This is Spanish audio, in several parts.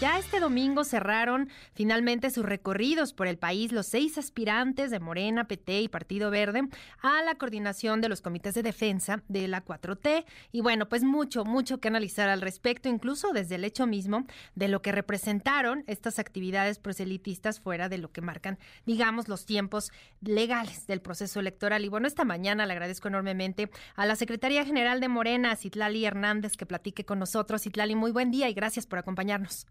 Ya este domingo cerraron finalmente sus recorridos por el país los seis aspirantes de Morena, PT y Partido Verde a la coordinación de los comités de defensa de la 4T. Y bueno, pues mucho, mucho que analizar al respecto, incluso desde el hecho mismo de lo que representaron estas actividades proselitistas fuera de lo que marcan, digamos, los tiempos legales del proceso electoral. Y bueno, esta mañana le agradezco enormemente a la Secretaría General de Morena, Citlali Hernández, que platique con nosotros. Citlali, muy buen día y gracias por acompañarnos.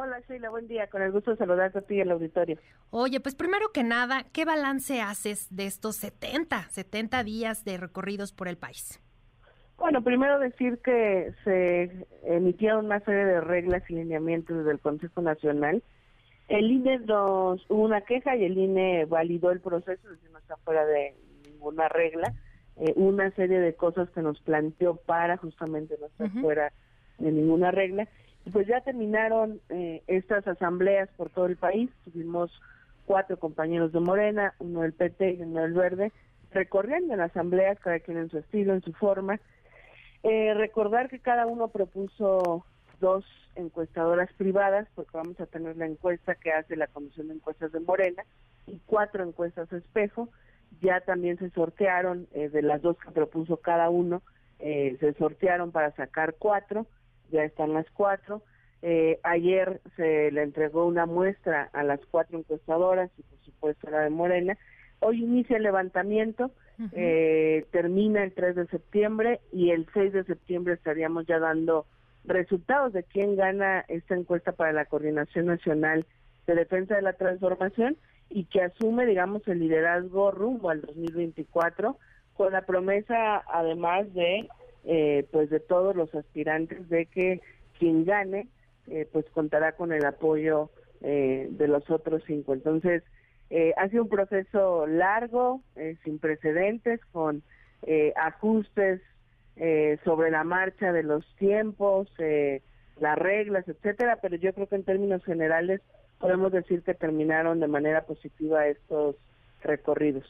Hola Sheila, buen día. Con el gusto de saludarte a ti y al auditorio. Oye, pues primero que nada, ¿qué balance haces de estos 70, 70 días de recorridos por el país? Bueno, primero decir que se emitieron una serie de reglas y lineamientos del Consejo Nacional. El INE nos hubo una queja y el INE validó el proceso, es no está fuera de ninguna regla. Eh, una serie de cosas que nos planteó para justamente no estar fuera de ninguna regla pues ya terminaron eh, estas asambleas por todo el país. Tuvimos cuatro compañeros de Morena, uno del PT y uno del Verde, recorriendo en asambleas, cada quien en su estilo, en su forma. Eh, recordar que cada uno propuso dos encuestadoras privadas, porque vamos a tener la encuesta que hace la Comisión de Encuestas de Morena y cuatro encuestas espejo. Ya también se sortearon eh, de las dos que propuso cada uno, se sortearon para sacar cuatro ya están las cuatro. Eh, ayer se le entregó una muestra a las cuatro encuestadoras y por supuesto la de Morena. Hoy inicia el levantamiento, eh, termina el 3 de septiembre y el 6 de septiembre estaríamos ya dando resultados de quién gana esta encuesta para la Coordinación Nacional de Defensa de la Transformación y que asume, digamos, el liderazgo rumbo al 2024 con la promesa, además de eh, pues de todos los aspirantes de que quien gane eh, pues contará con el apoyo eh, de los otros cinco. Entonces, ha sido un proceso largo, sin precedentes, con ajustes sobre la marcha de los tiempos, las reglas, etcétera, pero yo creo que en términos generales podemos decir que terminaron de manera positiva estos recorridos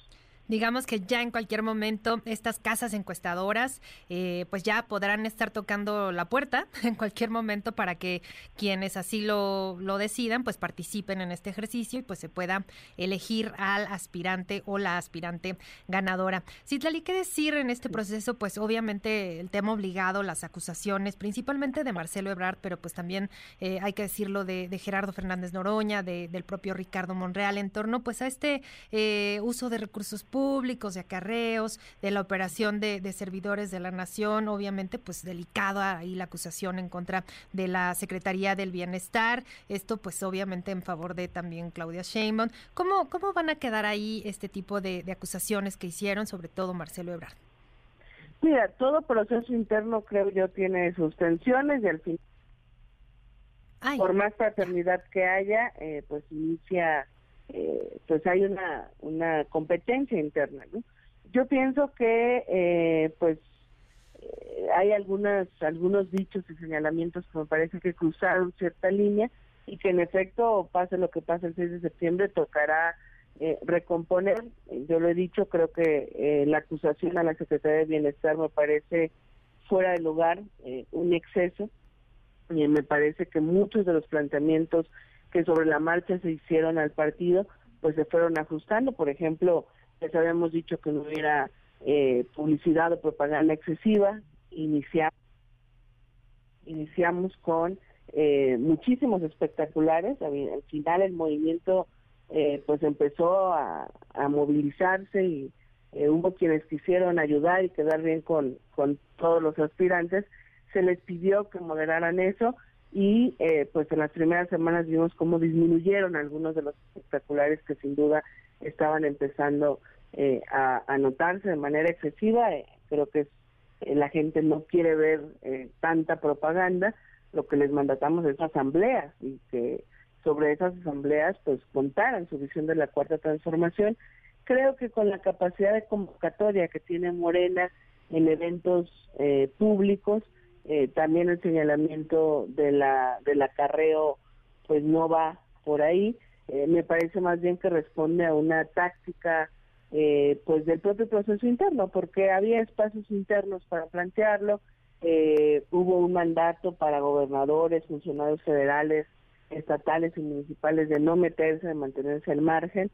digamos que ya en cualquier momento estas casas encuestadoras eh, pues ya podrán estar tocando la puerta en cualquier momento para que quienes así lo, lo decidan pues participen en este ejercicio y pues se pueda elegir al aspirante o la aspirante ganadora. Citlali, ¿qué decir en este proceso? Pues obviamente el tema obligado, las acusaciones, principalmente de Marcelo Ebrard, pero pues también eh, hay que decirlo de, Gerardo Fernández Noroña, del propio Ricardo Monreal en torno pues a este eh, uso de recursos públicos públicos, de acarreos, de la operación de, servidores de la nación, obviamente pues delicado ahí la acusación en contra de la Secretaría del Bienestar, esto pues obviamente en favor de también Claudia Sheinbaum. ¿Cómo, cómo van a quedar ahí este tipo de, acusaciones que hicieron, sobre todo Marcelo Ebrard? Mira, todo proceso interno creo yo tiene sus tensiones y al fin, por más fraternidad que haya, eh, pues inicia eh, pues hay una, una competencia interna. ¿no? Yo pienso que eh, pues eh, hay algunas algunos dichos y señalamientos que me parece que cruzaron cierta línea y que en efecto, pase lo que pase el 6 de septiembre, tocará recomponer. Yo lo he dicho, creo que la acusación a la Secretaría de Bienestar me parece fuera de lugar, un exceso, y me parece que muchos de los planteamientos que sobre la marcha se hicieron al partido, pues se fueron ajustando. Por ejemplo, les habíamos dicho que no hubiera eh, publicidad o propaganda excesiva. Iniciamos, iniciamos con eh, muchísimos espectaculares. Al final el movimiento eh, pues empezó a, movilizarse y hubo quienes quisieron ayudar y quedar bien con, con todos los aspirantes. Se les pidió que moderaran eso y eh, pues en las primeras semanas vimos cómo disminuyeron algunos de los espectaculares que sin duda estaban empezando eh, a, notarse de manera excesiva. Eh, creo que la gente no quiere ver tanta propaganda. Lo que les mandatamos es asambleas y que sobre esas asambleas pues contaran su visión de la cuarta transformación. Creo que con la capacidad de convocatoria que tiene Morena en eventos públicos, eh, también el señalamiento de la del acarreo pues no va por ahí. Eh, me parece más bien que responde a una táctica eh, pues del propio proceso interno, porque había espacios internos para plantearlo, hubo un mandato para gobernadores, funcionarios federales, estatales y municipales de no meterse, de mantenerse al margen.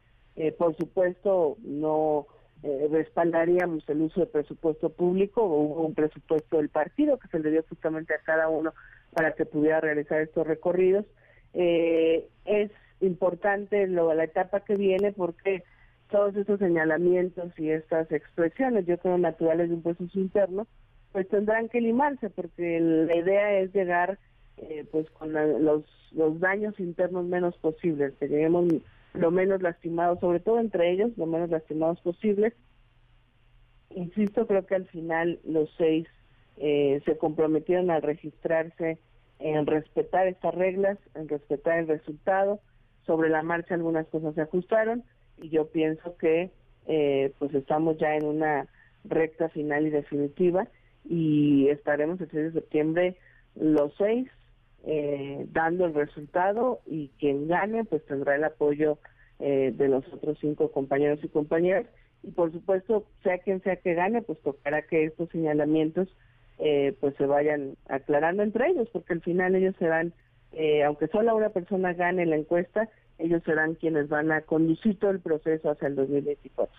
Por supuesto, no eh, respaldaríamos el uso de presupuesto público, hubo un presupuesto del partido que se le dio justamente a cada uno para que pudiera realizar estos recorridos. Eh, es importante lo, la etapa que viene porque todos estos señalamientos y estas expresiones, yo creo naturales de un proceso interno, pues tendrán que limarse porque la idea es llegar eh, pues con los, los daños internos menos posibles, que lleguemos lo menos lastimados, sobre todo entre ellos, lo menos lastimados posibles. Insisto, creo que al final los seis eh, se comprometieron a registrarse en respetar estas reglas, en respetar el resultado. Sobre la marcha algunas cosas se ajustaron y yo pienso que eh, pues estamos ya en una recta final y definitiva y estaremos el 6 de septiembre los seis eh, dando el resultado y quien gane pues tendrá el apoyo eh, de los otros cinco compañeros y compañeras. Y por supuesto sea quien sea que gane pues tocará que estos señalamientos eh, pues se vayan aclarando entre ellos porque al final ellos serán eh, aunque solo una persona gane la encuesta ellos serán quienes van a conducir todo el proceso hacia el 2024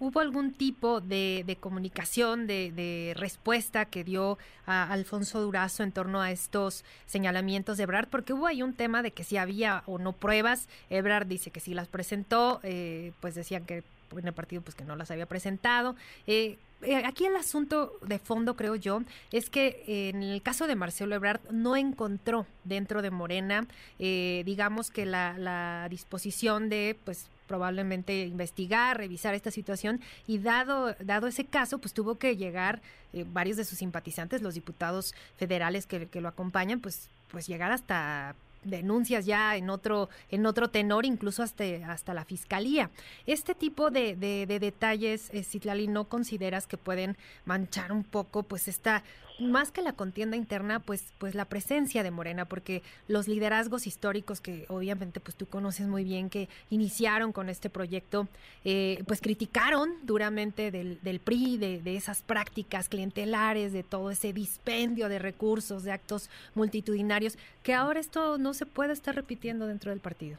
¿Hubo algún tipo de, comunicación, de, respuesta que dio a Alfonso Durazo en torno a estos señalamientos de Ebrard? Porque hubo ahí un tema de que si había o no pruebas. Ebrard dice que sí las presentó, eh, pues decían que en el partido pues que no las había presentado. Eh, eh, aquí el asunto de fondo, creo yo, es que en el caso de Marcelo Ebrard no encontró dentro de Morena, digamos que la disposición de pues probablemente investigar, revisar esta situación. Y dado, dado ese caso, pues tuvo que llegar eh, varios de sus simpatizantes, los diputados federales que, lo acompañan, pues, pues llegar hasta denuncias ya en otro en otro tenor incluso hasta hasta la fiscalía. Este tipo de, de, detalles eh, Citlali no consideras que pueden manchar un poco pues esta más que la contienda interna pues pues la presencia de Morena porque los liderazgos históricos que obviamente pues tú conoces muy bien que iniciaron con este proyecto eh, pues criticaron duramente del, del PRI de, de esas prácticas clientelares de todo ese dispendio de recursos de actos multitudinarios que ahora esto no se puede estar repitiendo dentro del partido?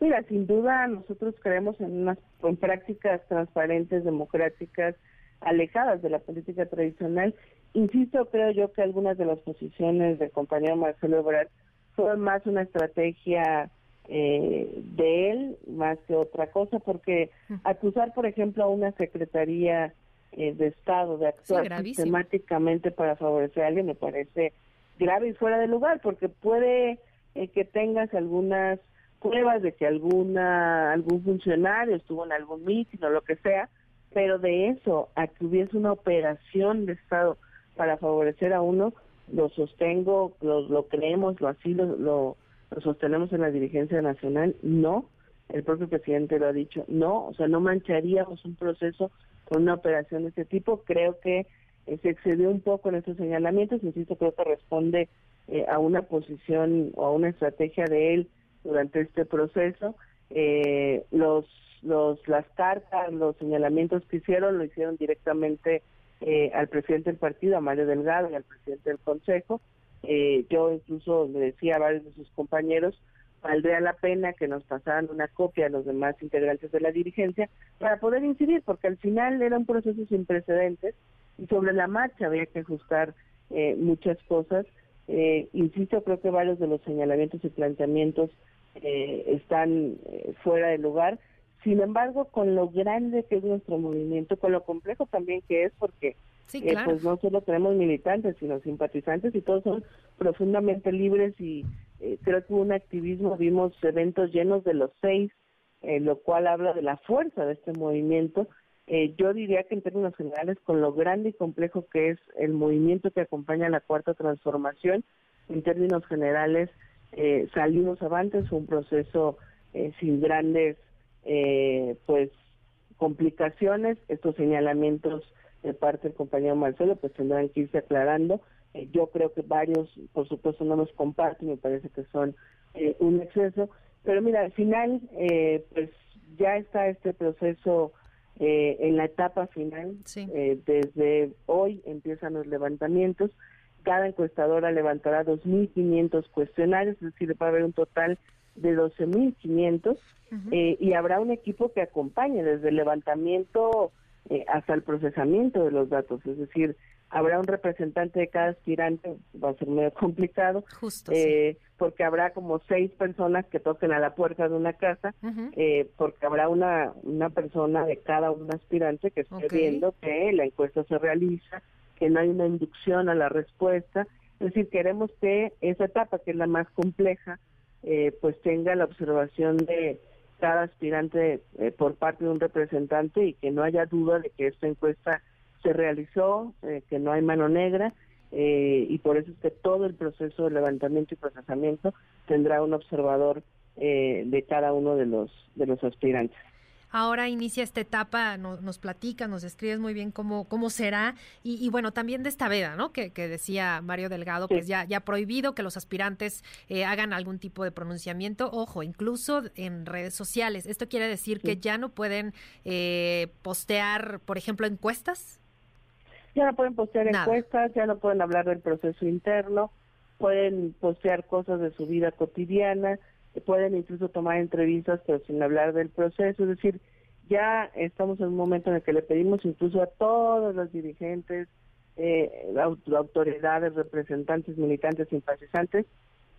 Mira, sin duda nosotros creemos en unas en prácticas transparentes, democráticas, alejadas de la política tradicional. Insisto, creo yo que algunas de las posiciones del compañero Marcelo Ebrard fueron más una estrategia eh, de él más que otra cosa, porque acusar, por ejemplo, a una secretaría eh, de Estado de actuar sistemáticamente para favorecer a alguien me parece grave y fuera de lugar, porque puede eh, que tengas algunas pruebas de que alguna algún funcionario estuvo en algún mitin o lo que sea, pero de eso a que hubiese una operación de Estado para favorecer a uno, lo sostengo, lo, lo creemos, lo así lo, lo, sostenemos en la dirigencia nacional, no, el propio presidente lo ha dicho, no, o sea, no mancharíamos un proceso con una operación de este tipo, creo que eh, se excedió un poco en estos señalamientos, insisto, creo que responde eh, a una posición o a una estrategia de él durante este proceso. Eh, los, los, las cartas, los señalamientos que hicieron, lo hicieron directamente eh, al presidente del partido, a Mario Delgado, y al presidente del Consejo. yo incluso le decía a varios de sus compañeros, valdría la pena que nos pasaran una copia a los demás integrantes de la dirigencia para poder incidir, porque al final era un proceso sin precedentes y sobre la marcha había que ajustar muchas cosas eh, insisto, creo que varios de los señalamientos y planteamientos eh, están eh, fuera de lugar. Sin embargo, con lo grande que es nuestro movimiento, con lo complejo también que es, porque pues no solo tenemos militantes, sino simpatizantes y todos son profundamente libres y creo que hubo un activismo, vimos eventos llenos de los seis, lo cual habla de la fuerza de este movimiento. Eh, yo diría que en términos generales, con lo grande y complejo que es el movimiento que acompaña a la cuarta transformación, en términos generales, eh, salimos avantes, un proceso eh, sin grandes eh, pues complicaciones, estos señalamientos de parte del compañero Marcelo pues tendrán que irse aclarando. yo creo que varios, por supuesto, no los comparten, me parece que son un exceso, pero mira, al final, pues ya está este proceso eh, en la etapa final. Eh, desde hoy empiezan los levantamientos. Cada encuestadora levantará 2.500 cuestionarios, es decir, va a haber un total de 12.500 eh, y habrá un equipo que acompañe desde el levantamiento hasta el procesamiento de los datos, es decir, habrá un representante de cada aspirante, va a ser medio complicado, eh, porque habrá como seis personas que toquen a la puerta de una casa, eh, porque habrá una, una persona de cada un aspirante que esté viendo que la encuesta se realiza, que no hay una inducción a la respuesta. Es decir, queremos que esa etapa, que es la más compleja, eh, pues tenga la observación de cada aspirante por parte de un representante y que no haya duda de que esta encuesta se realizó, eh, que no hay mano negra, eh, y por eso es que todo el proceso de levantamiento y procesamiento tendrá un observador eh, de cada uno de los, de los aspirantes. Ahora inicia esta etapa, nos platica, nos describes muy bien cómo, cómo será y, bueno, también de esta veda, ¿no? Que, decía Mario Delgado, pues ya, ya prohibido que los aspirantes hagan algún tipo de pronunciamiento, ojo, incluso en redes sociales. ¿Esto quiere decir que ya no pueden postear, por ejemplo, encuestas? Ya no pueden postear encuestas, ya no pueden hablar del proceso interno, pueden postear cosas de su vida cotidiana, pueden incluso tomar entrevistas pero sin hablar del proceso, es decir, ya estamos en un momento en el que le pedimos incluso a todos los dirigentes, eh, autoridades, representantes, militantes, simpatizantes,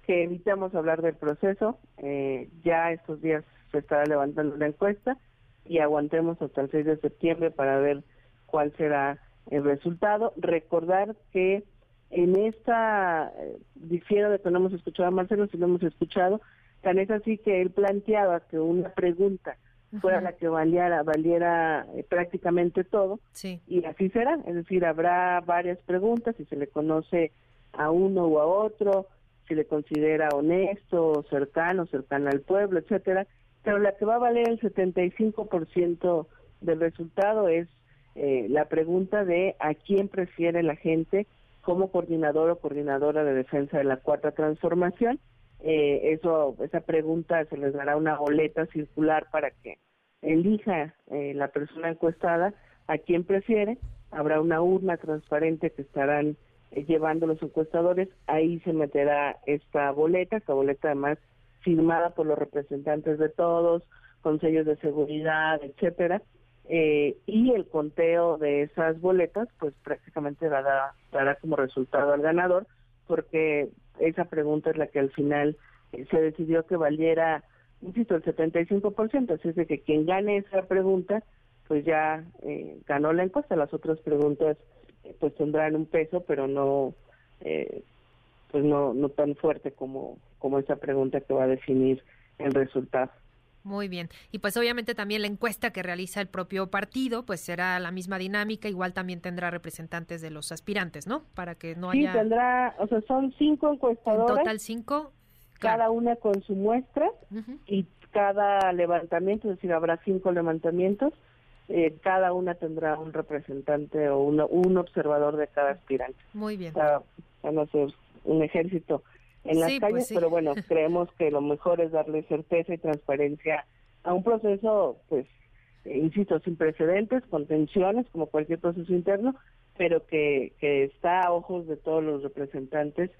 que evitemos hablar del proceso. Eh, ya estos días se estará levantando la encuesta y aguantemos hasta el 6 de septiembre para ver cuál será el resultado. Recordar que en esta, eh, difiero de que no hemos escuchado a Marcelo, si lo hemos escuchado, tan es así que él planteaba que una pregunta fuera la que valiera, valiera eh, prácticamente todo, y así será, es decir, habrá varias preguntas, si se le conoce a uno o a otro, si le considera honesto, cercano, cercano al pueblo, etcétera, pero la que va a valer el 75% del resultado es eh, la pregunta de a quién prefiere la gente como coordinador o coordinadora de defensa de la cuarta transformación. Eh, eso, esa pregunta se les dará una boleta circular para que elija eh, la persona encuestada a quién prefiere. Habrá una urna transparente que estarán llevando los encuestadores. Ahí se meterá esta boleta, esta boleta además firmada por los representantes de todos, con sellos de seguridad, etcétera eh, y el conteo de esas boletas pues prácticamente dará, dará como resultado al ganador porque esa pregunta es la que al final eh, se decidió que valiera, insisto, el 75%, así es de que quien gane esa pregunta pues ya eh, ganó la encuesta, las otras preguntas pues tendrán un peso pero no pues no, no tan fuerte como, como esa pregunta que va a definir el resultado. Muy bien. Y pues obviamente también la encuesta que realiza el propio partido, pues será la misma dinámica, igual también tendrá representantes de los aspirantes, ¿no? Para que no haya... Sí, tendrá, o sea, son cinco encuestadoras. En total cinco. Cada una con su muestra y cada levantamiento, es decir, habrá cinco levantamientos, eh, cada una tendrá un representante o un observador de cada aspirante. Muy bien. van a ser un ejército en las pues calles, pero bueno, creemos que lo mejor es darle certeza y transparencia a un proceso, pues, eh, insisto, sin precedentes, con tensiones, como cualquier proceso interno, pero que, que está a ojos de todos los representantes,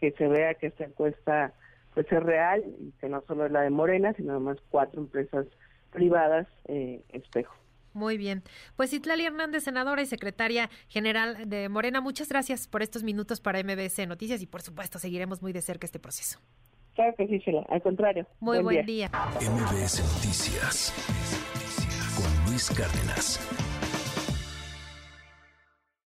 que se vea que esta encuesta pues es real y que no solo es la de Morena, sino además cuatro empresas privadas eh, espejo. Muy bien. Pues Itlali Hernández, senadora y secretaria general de Morena, muchas gracias por estos minutos para MBS Noticias y por supuesto seguiremos muy de cerca este proceso. Claro que sí, Al contrario. Muy buen, día. MBS Noticias con Luis Cárdenas.